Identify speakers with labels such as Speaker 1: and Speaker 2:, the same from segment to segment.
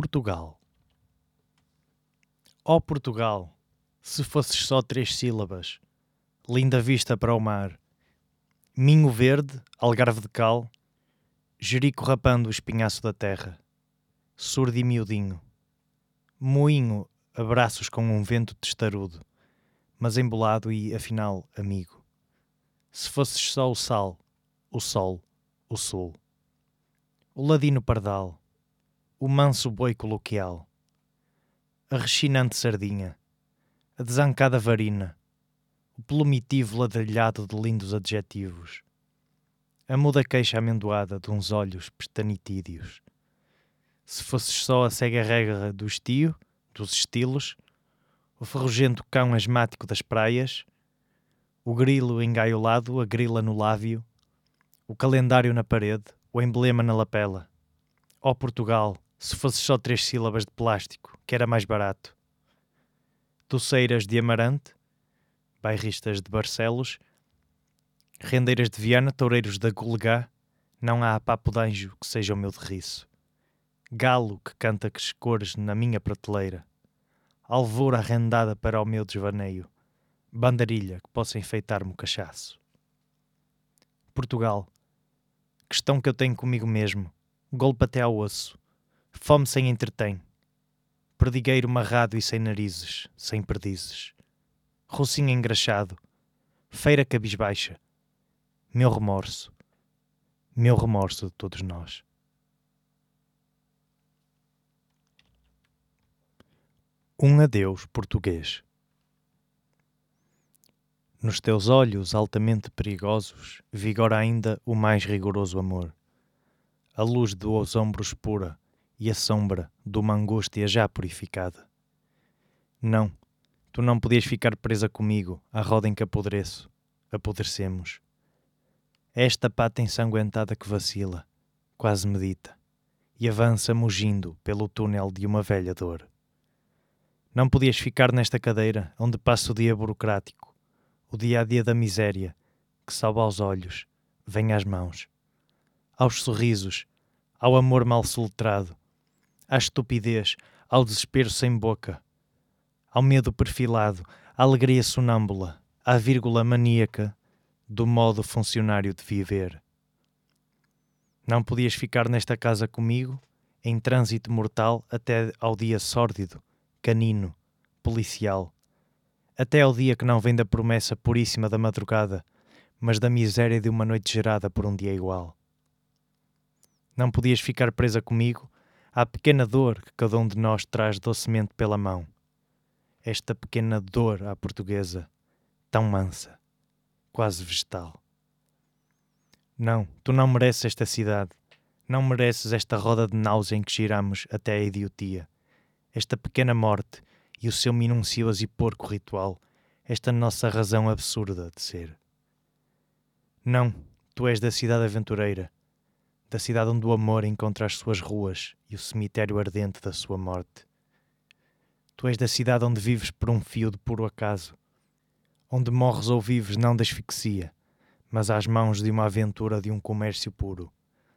Speaker 1: Portugal. Ó oh Portugal, se fosses só três sílabas, linda vista para o mar, Minho verde, algarve de cal, Jerico rapando o espinhaço da terra, surdo e miudinho, moinho, abraços com um vento testarudo, mas embolado e, afinal, amigo. Se fosses só o sal, o sol, o sul, o ladino pardal, o manso boi coloquial, a rechinante sardinha, a desancada varina, o plumitivo ladrilhado de lindos adjetivos, a muda queixa amendoada de uns olhos pestanitídeos. Se fosses só a cega regra do estio, dos estilos, o ferrugento cão asmático das praias, o grilo engaiolado, a grila no lábio, o calendário na parede, o emblema na lapela. Ó oh Portugal, se fosses só três sílabas de plástico, que era mais barato. Doceiras de Amarante, bairristas de Barcelos, rendeiras de Viana, toureiros da Golegá, não há papo de anjo que seja o meu derriço. Galo que canta que cores na minha prateleira, alvoura arrendada para o meu desvaneio, bandarilha que possa enfeitar-me o cachaço. Portugal, questão que eu tenho comigo mesmo, golpe até ao osso, Fome sem entretém. Perdigueiro marrado e sem narizes, sem perdizes. Rocinho engraxado. Feira cabisbaixa. Meu remorso. Meu remorso de todos nós. Um adeus português. Nos teus olhos altamente perigosos vigora ainda o mais rigoroso amor. A luz dos ombros pura, e a sombra de uma angústia já purificada. Não, tu não podias ficar presa comigo à roda em que apodreço, apodrecemos. Esta pata ensanguentada que vacila, quase medita, e avança mugindo pelo túnel de uma velha dor. Não podias ficar nesta cadeira onde passa o dia burocrático, o dia a dia da miséria, que sobe aos olhos, vem às mãos, aos sorrisos, ao amor mal soletrado, à estupidez, ao desespero sem boca, ao medo perfilado, à alegria sonâmbula, à vírgula maníaca do modo funcionário de viver. Não podias ficar nesta casa comigo, em trânsito mortal, até ao dia sórdido, canino, policial, até ao dia que não vem da promessa puríssima da madrugada, mas da miséria de uma noite gerada por um dia igual. Não podias ficar presa comigo à pequena dor que cada um de nós traz docemente pela mão. Esta pequena dor à portuguesa, tão mansa, quase vegetal. Não, tu não mereces esta cidade, não mereces esta roda de náusea em que giramos até a idiotia, esta pequena morte e o seu minucioso e porco ritual, esta nossa razão absurda de ser. Não, tu és da cidade aventureira, da cidade onde o amor encontra as suas ruas e o cemitério ardente da sua morte. Tu és da cidade onde vives por um fio de puro acaso, onde morres ou vives não da asfixia, mas às mãos de uma aventura de um comércio puro,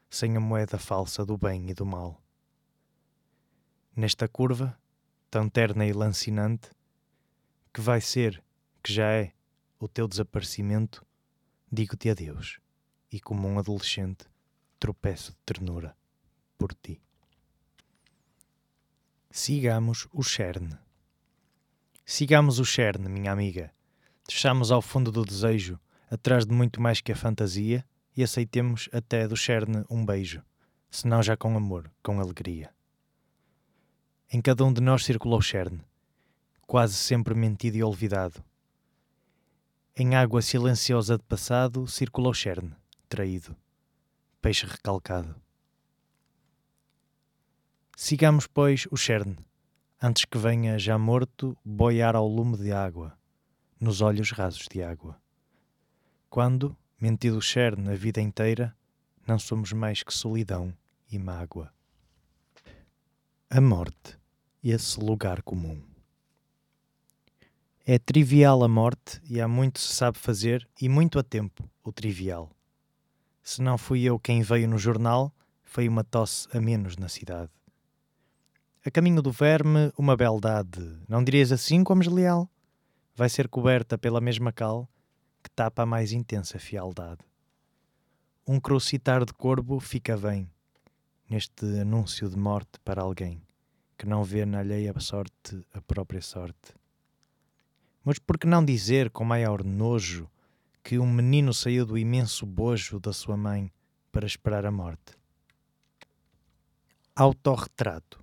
Speaker 1: sem a moeda falsa do bem e do mal. Nesta curva, tão terna e lancinante, que vai ser, que já é, o teu desaparecimento, digo-te adeus, e como um adolescente, tropeço de ternura por ti. Sigamos o Cherne. Sigamos o Cherne, minha amiga. Deixamos ao fundo do desejo, atrás de muito mais que a fantasia, e aceitemos até do Cherne um beijo, senão já com amor, com alegria. Em cada um de nós circulou Cherne, quase sempre mentido e olvidado. Em água silenciosa de passado circulou Cherne, traído peixe recalcado. Sigamos, pois, o Cherne, antes que venha já morto boiar ao lume de água, nos olhos rasos de água. Quando, mentido o Cherne a vida inteira, não somos mais que solidão e mágoa. A morte, esse lugar comum. É trivial a morte e há muito se sabe fazer e muito a tempo o trivial. Se não fui eu quem veio no jornal, foi uma tosse a menos na cidade. A caminho do verme, uma beldade, não dirias assim como leal? Vai ser coberta pela mesma cal que tapa a mais intensa fialdade. Um crucitar de corvo fica bem neste anúncio de morte para alguém que não vê na alheia sorte a própria sorte. Mas por que não dizer com maior nojo que um menino saiu do imenso bojo da sua mãe para esperar a morte? Autorretrato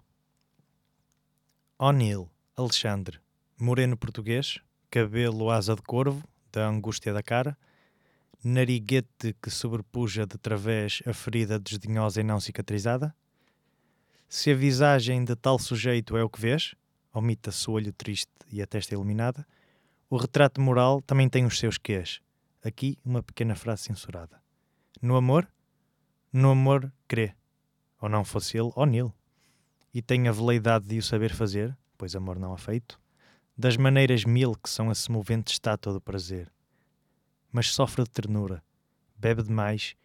Speaker 1: O'Neill, Alexandre, moreno português, cabelo asa de corvo, da angústia da cara, nariguete que sobrepuja de través a ferida desdenhosa e não cicatrizada? Se a visagem de tal sujeito é o que vês, omita-se o olho triste e a testa iluminada, o retrato moral também tem os seus quês. Aqui uma pequena frase censurada. No amor? No amor, crê. Ou não fosse ele, ou nele. E tem a veleidade de o saber fazer, pois amor não há feito, das maneiras mil que são a semovente estátua do prazer mas sofre de ternura, bebe demais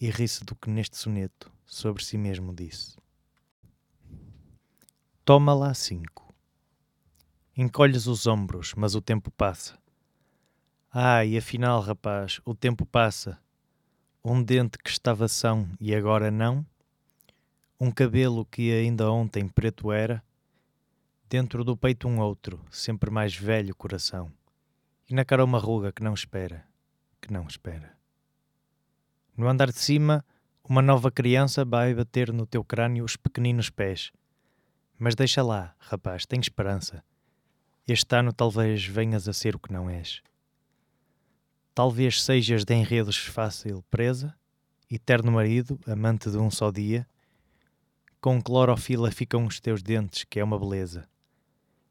Speaker 1: e ri-se do que neste soneto sobre si mesmo disse. Toma lá cinco. Encolhes os ombros, mas o tempo passa. Ai, afinal, rapaz, o tempo passa. Um dente que estava são e agora não. Um cabelo que ainda ontem preto era. Dentro do peito um outro, sempre mais velho coração. E na cara uma ruga que não espera que não espera. No andar de cima, uma nova criança vai bater no teu crânio os pequeninos pés. Mas deixa lá, rapaz, tem esperança. Este ano talvez venhas a ser o que não és. Talvez sejas de enredos fácil presa, eterno marido, amante de um só dia. Com clorofila ficam os teus dentes, que é uma beleza.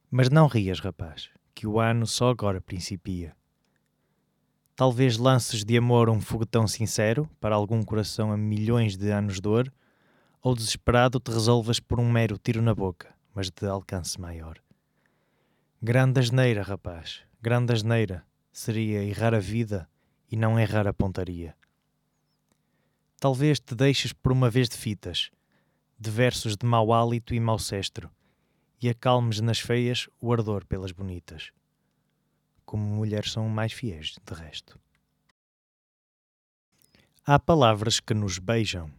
Speaker 1: Mas não rias, rapaz, que o ano só agora principia. Talvez lances de amor um foguetão sincero para algum coração a milhões de anos de dor, ou desesperado te resolvas por um mero tiro na boca, mas de alcance maior. Grande asneira, rapaz, grande asneira, seria errar a vida e não errar a pontaria. Talvez te deixes por uma vez de fitas, de versos de mau hálito e mau cestro, e acalmes nas feias o ardor pelas bonitas como mulheres são mais fiéis, de resto. Há palavras que nos beijam.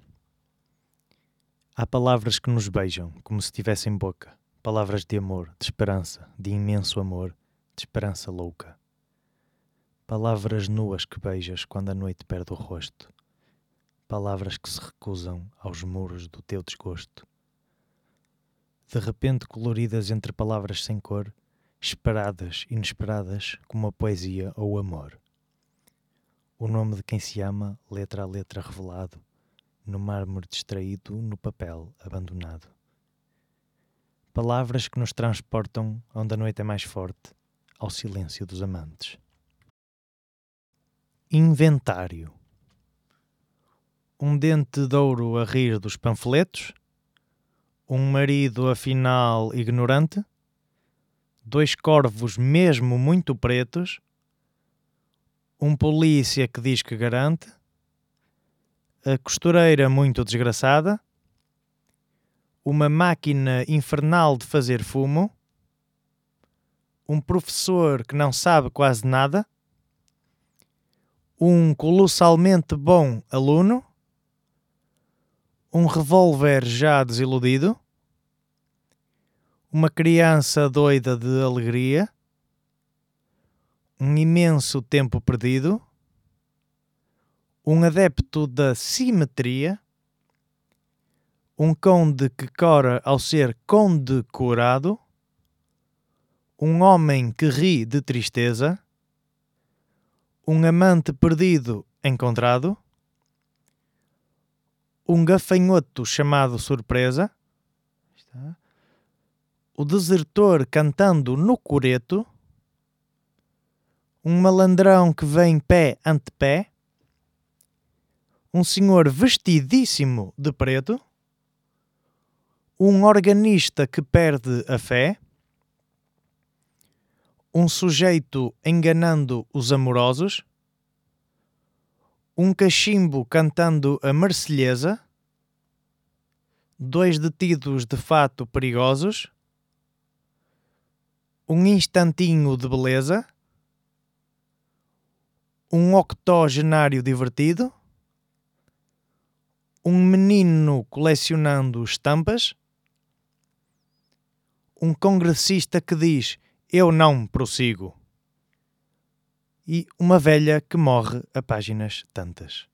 Speaker 1: Há palavras que nos beijam, como se tivessem boca. Palavras de amor, de esperança, de imenso amor, de esperança louca. Palavras nuas que beijas quando a noite perde o rosto. Palavras que se recusam aos muros do teu desgosto. De repente coloridas entre palavras sem cor, esperadas, inesperadas, como a poesia ou o amor. O nome de quem se ama, letra a letra revelado, no mármore distraído, no papel abandonado. Palavras que nos transportam onde a noite é mais forte, ao silêncio dos amantes. Inventário. Um dente de ouro a rir dos panfletos, um marido afinal ignorante, dois corvos mesmo muito pretos, um polícia que diz que garante, a costureira muito desgraçada, uma máquina infernal de fazer fumo, um professor que não sabe quase nada, um colossalmente bom aluno, um revólver já desiludido, uma criança doida de alegria, um imenso tempo perdido, um adepto da simetria, um conde que cora ao ser condecorado, um homem que ri de tristeza, um amante perdido encontrado, um gafanhoto chamado surpresa. O desertor cantando no coreto, um malandrão que vem pé ante pé, um senhor vestidíssimo de preto, um organista que perde a fé, um sujeito enganando os amorosos, um cachimbo cantando a marselhesa, dois detidos de fato perigosos, um instantinho de beleza, um octogenário divertido, um menino colecionando estampas, um congressista que diz eu não prossigo e uma velha que morre a páginas tantas.